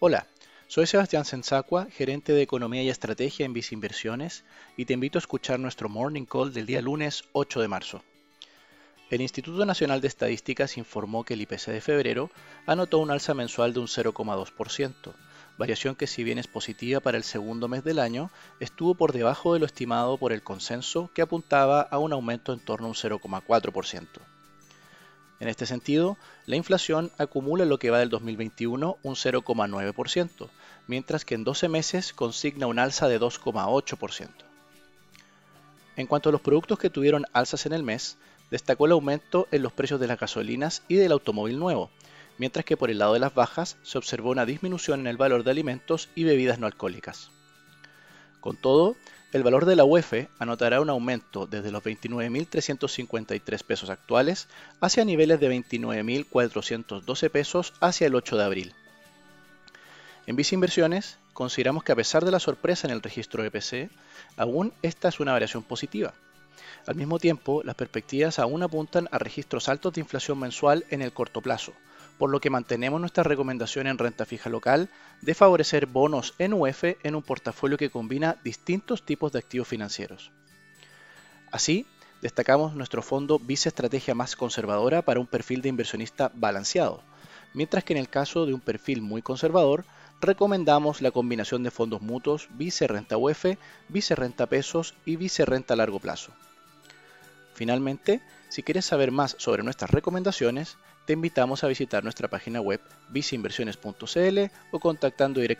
Hola, soy Sebastián Sensacua, gerente de Economía y Estrategia en Vice Inversiones, y te invito a escuchar nuestro Morning Call del día lunes 8 de marzo. El Instituto Nacional de Estadísticas informó que el IPC de febrero anotó un alza mensual de un 0,2%, variación que si bien es positiva para el segundo mes del año, estuvo por debajo de lo estimado por el consenso que apuntaba a un aumento en torno a un 0,4%. En este sentido, la inflación acumula en lo que va del 2021 un 0,9%, mientras que en 12 meses consigna un alza de 2,8%. En cuanto a los productos que tuvieron alzas en el mes, destacó el aumento en los precios de las gasolinas y del automóvil nuevo, mientras que por el lado de las bajas se observó una disminución en el valor de alimentos y bebidas no alcohólicas. Con todo, el valor de la UEF anotará un aumento desde los 29.353 pesos actuales hacia niveles de 29.412 pesos hacia el 8 de abril. En Vice Inversiones, consideramos que a pesar de la sorpresa en el registro EPC, aún esta es una variación positiva. Al mismo tiempo, las perspectivas aún apuntan a registros altos de inflación mensual en el corto plazo, por lo que mantenemos nuestra recomendación en renta fija local de favorecer bonos en UF en un portafolio que combina distintos tipos de activos financieros. Así, destacamos nuestro fondo Vice Estrategia más conservadora para un perfil de inversionista balanceado, mientras que en el caso de un perfil muy conservador, recomendamos la combinación de fondos mutuos Vice Renta UF, Vice Renta Pesos y Vice Renta Largo Plazo. Finalmente, si quieres saber más sobre nuestras recomendaciones, te invitamos a visitar nuestra página web viceinversiones.cl o contactando directamente